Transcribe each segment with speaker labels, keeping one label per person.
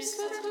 Speaker 1: Christ,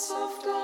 Speaker 1: das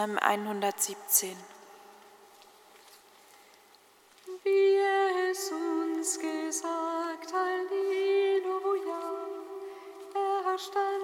Speaker 2: Psalm 117.
Speaker 1: Wie es uns gesagt, Halleluja, er stand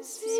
Speaker 1: Sie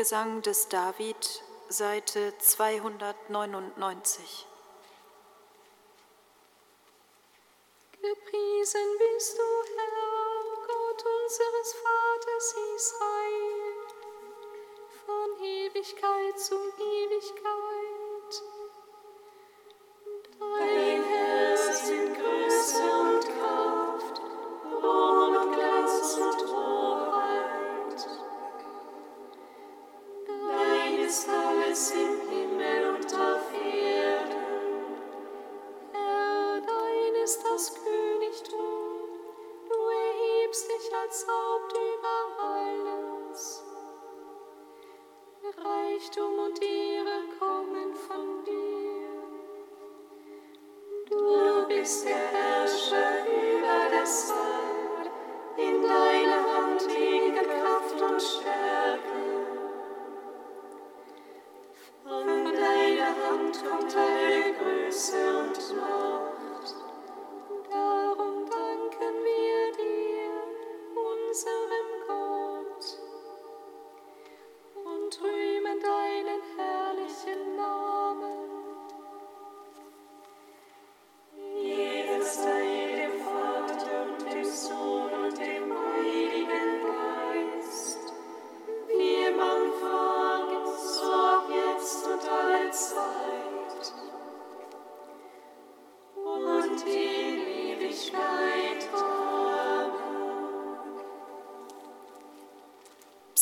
Speaker 2: Gesang des David, Seite 299.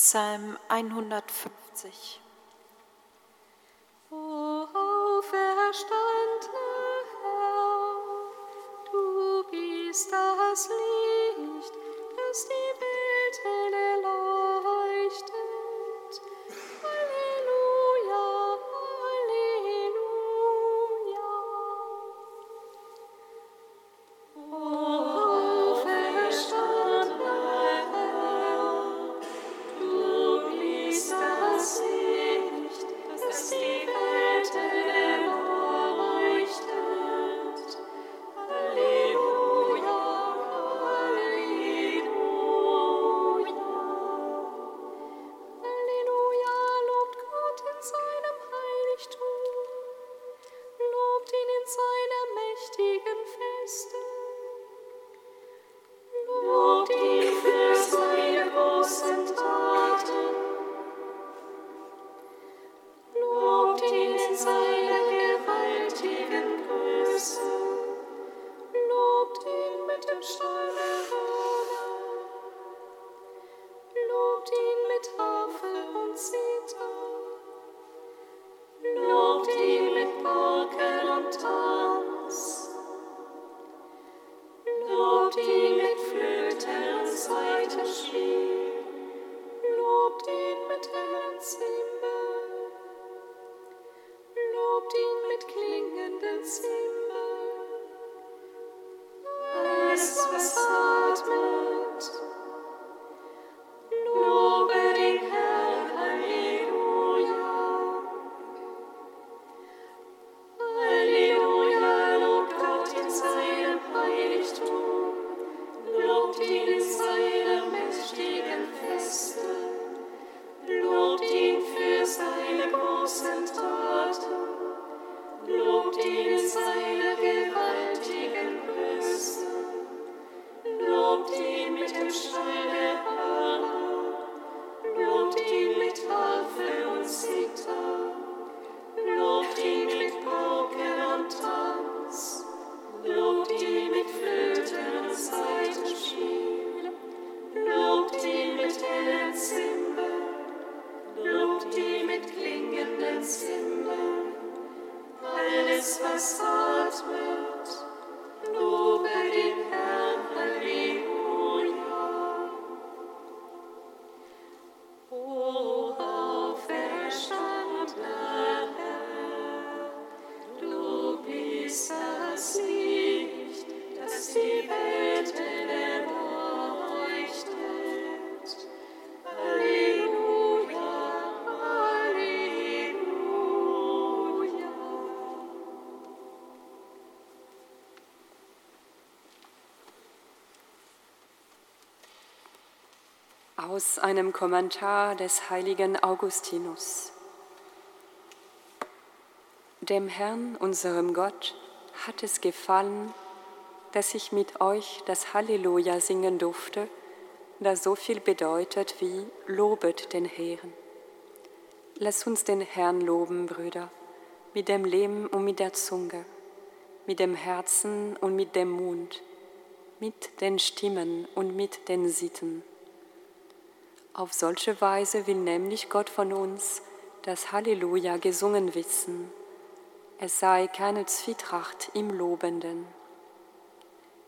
Speaker 2: Psalm 150.
Speaker 1: O auferstandener Herr, du bist das Licht, das die ihn mit Tafel und Zither. my soul's will.
Speaker 3: Aus einem Kommentar des heiligen Augustinus. Dem Herrn, unserem Gott, hat es gefallen, dass ich mit euch das Halleluja singen durfte, das so viel bedeutet wie Lobet den Herrn. Lass uns den Herrn loben, Brüder, mit dem Leben und mit der Zunge, mit dem Herzen und mit dem Mund, mit den Stimmen und mit den Sitten. Auf solche Weise will nämlich Gott von uns das Halleluja gesungen wissen. Es sei keine Zwietracht im Lobenden.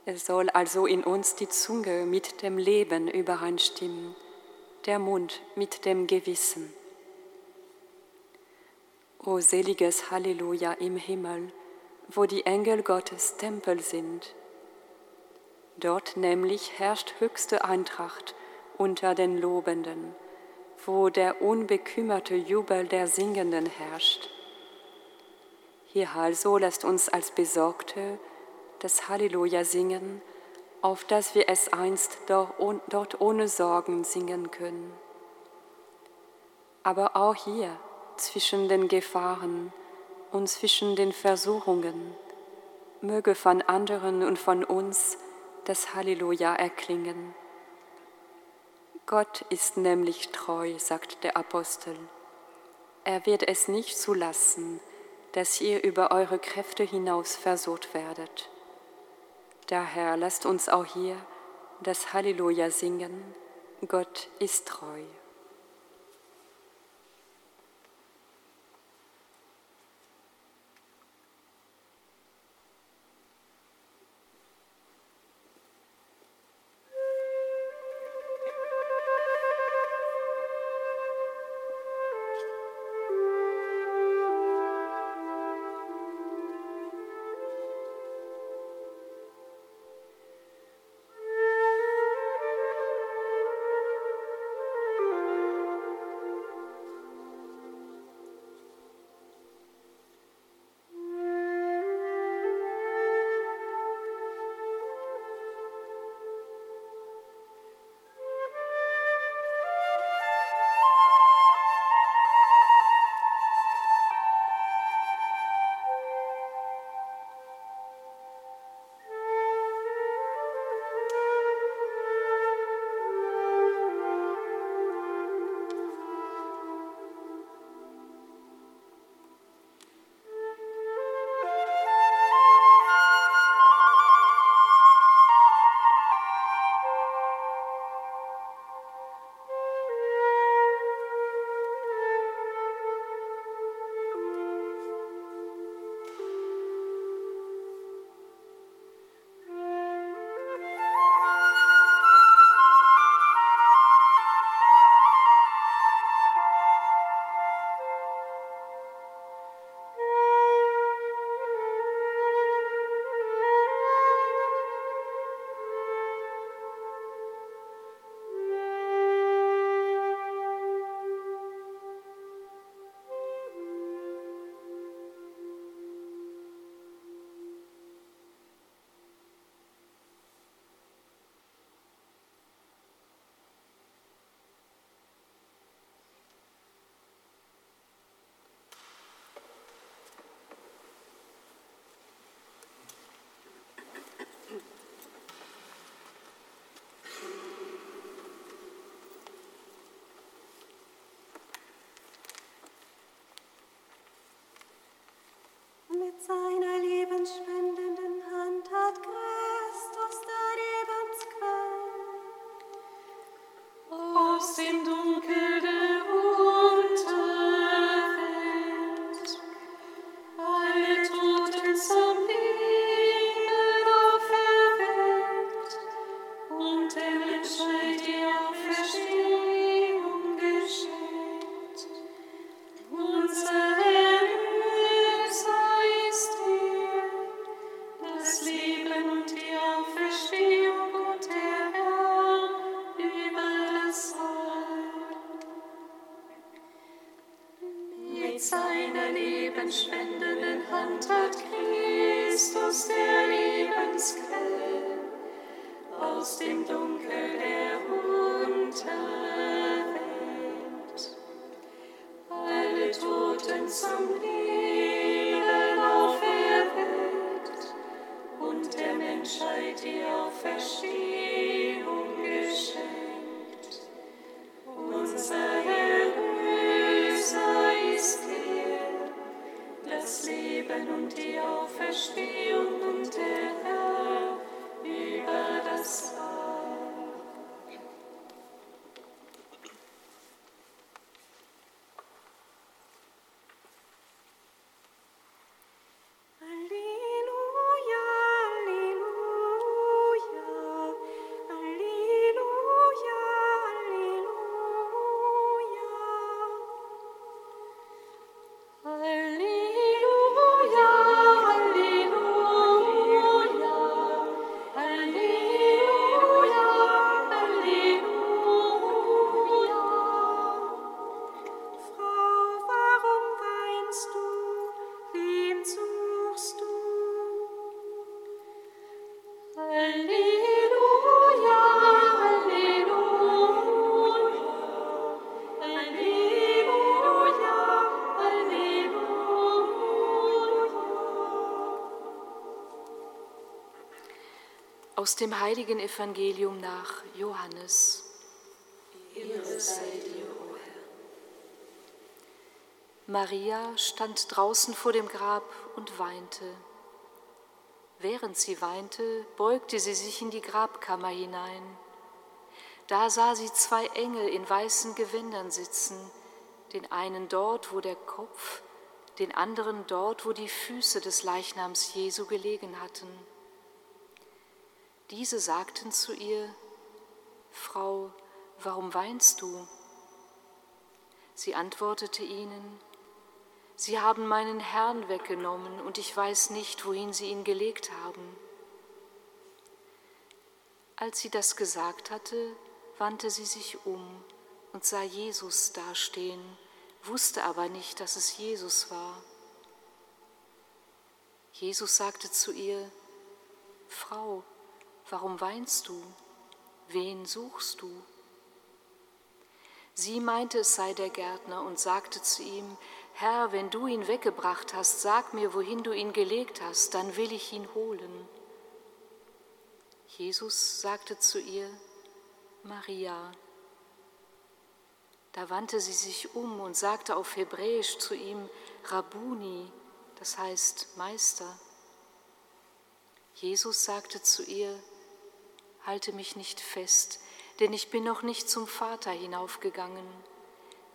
Speaker 3: Es soll also in uns die Zunge mit dem Leben übereinstimmen, der Mund mit dem Gewissen. O seliges Halleluja im Himmel, wo die Engel Gottes Tempel sind. Dort nämlich herrscht höchste Eintracht unter den Lobenden, wo der unbekümmerte Jubel der Singenden herrscht. Hier also lasst uns als Besorgte das Halleluja singen, auf dass wir es einst dort ohne Sorgen singen können. Aber auch hier zwischen den Gefahren und zwischen den Versuchungen möge von anderen und von uns das Halleluja erklingen. Gott ist nämlich treu, sagt der Apostel. Er wird es nicht zulassen, dass ihr über eure Kräfte hinaus versucht werdet. Daher lasst uns auch hier das Halleluja singen. Gott ist treu.
Speaker 1: Lebensquell aus
Speaker 4: Aus dem
Speaker 1: heiligen Evangelium nach Johannes. Maria stand draußen vor dem Grab und weinte. Während sie weinte, beugte sie sich in die Grabkammer hinein. Da sah sie zwei Engel in weißen Gewändern sitzen, den einen dort, wo der Kopf, den anderen dort, wo die Füße des Leichnams Jesu gelegen hatten. Diese sagten zu ihr, Frau, warum weinst du? Sie antwortete ihnen, Sie haben meinen Herrn weggenommen und ich weiß nicht, wohin Sie ihn gelegt haben. Als sie das gesagt hatte, wandte sie sich um und sah Jesus dastehen, wusste aber nicht, dass es Jesus war. Jesus sagte zu ihr, Frau, Warum weinst du? Wen suchst du? Sie meinte, es sei der Gärtner und sagte zu ihm, Herr, wenn du ihn weggebracht hast, sag mir, wohin du ihn gelegt hast, dann will ich ihn holen. Jesus sagte zu ihr, Maria. Da wandte sie sich um und sagte auf Hebräisch zu ihm, Rabuni, das heißt Meister. Jesus sagte zu ihr, halte mich nicht fest, denn ich bin noch nicht zum Vater hinaufgegangen.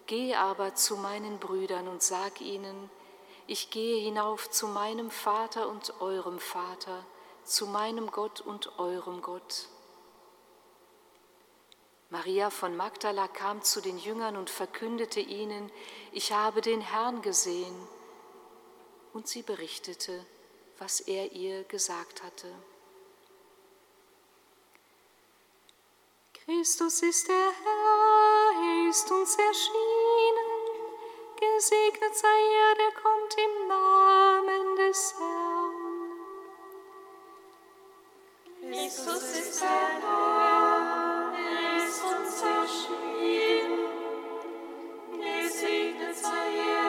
Speaker 1: Geh aber zu meinen Brüdern und sag ihnen, ich gehe hinauf zu meinem Vater und eurem Vater, zu meinem Gott und eurem Gott. Maria von Magdala kam zu den Jüngern und verkündete ihnen, ich habe den Herrn gesehen. Und sie berichtete, was er ihr gesagt hatte. Christus ist der Herr, er ist uns erschienen. Gesegnet sei er, der kommt im Namen des Herrn.
Speaker 5: Christus ist der Herr, er ist uns erschienen. Gesegnet sei er,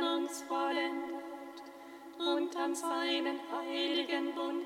Speaker 1: an uns vollendet und an seinen heiligen Bund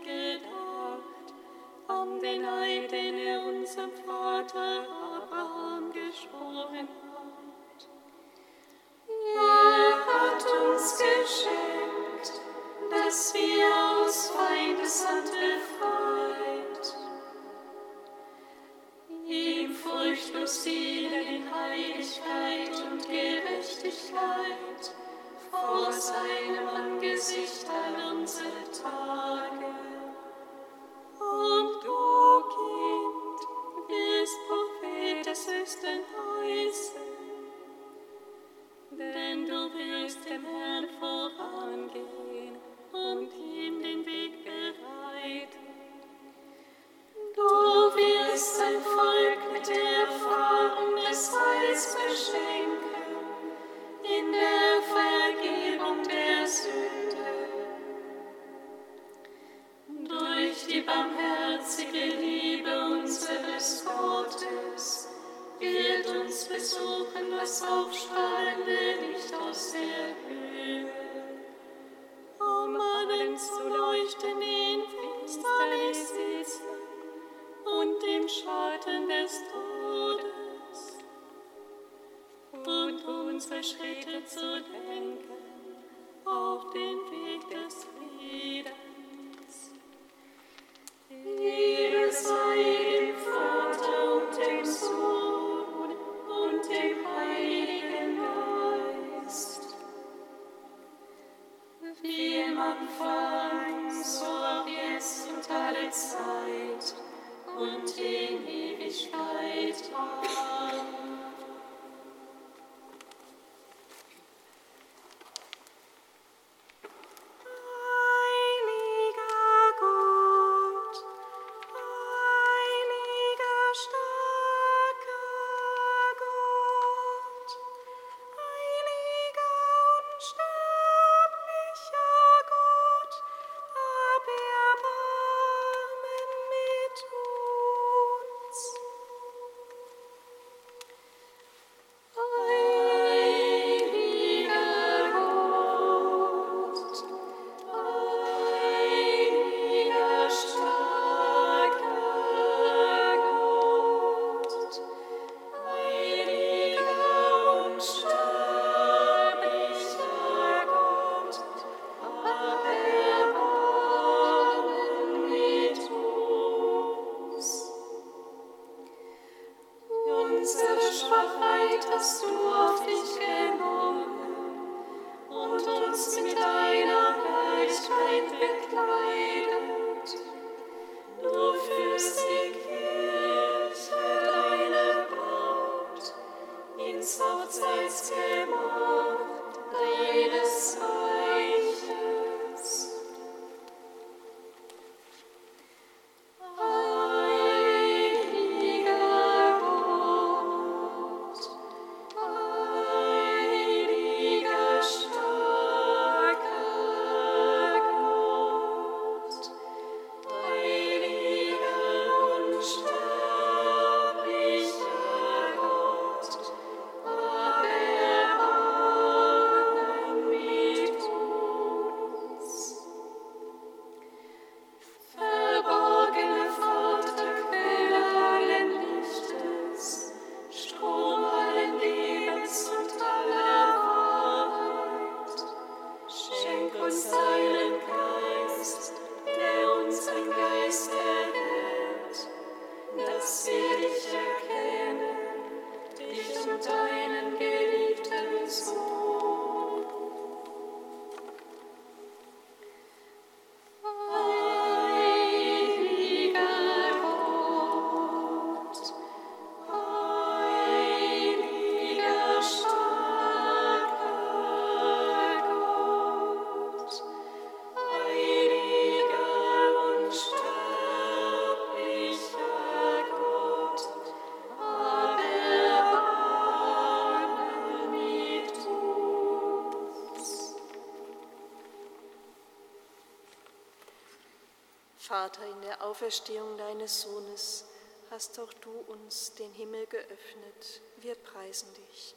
Speaker 1: denn du wirst dem Herrn vorangehen Vater, in der Auferstehung deines Sohnes hast auch du uns den Himmel geöffnet. Wir preisen dich.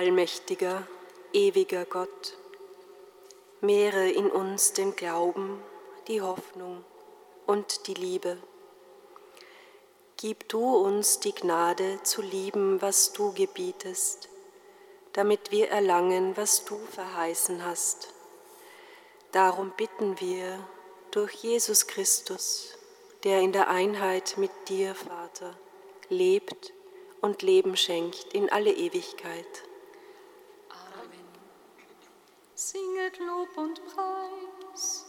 Speaker 6: Allmächtiger, ewiger Gott, mehre in uns den Glauben, die Hoffnung und die Liebe. Gib du uns die Gnade zu lieben, was du gebietest, damit wir erlangen, was du verheißen hast. Darum bitten wir durch Jesus Christus, der in der Einheit mit dir, Vater, lebt und Leben schenkt in alle Ewigkeit
Speaker 7: singet Lob und Preis.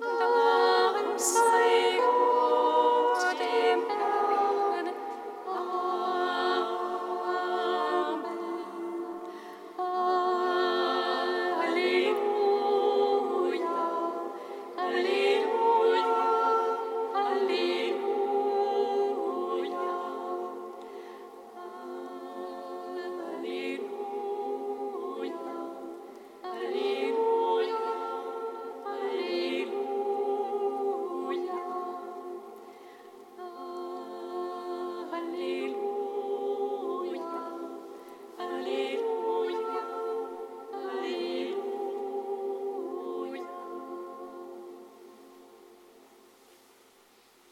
Speaker 7: Darum sei Gott.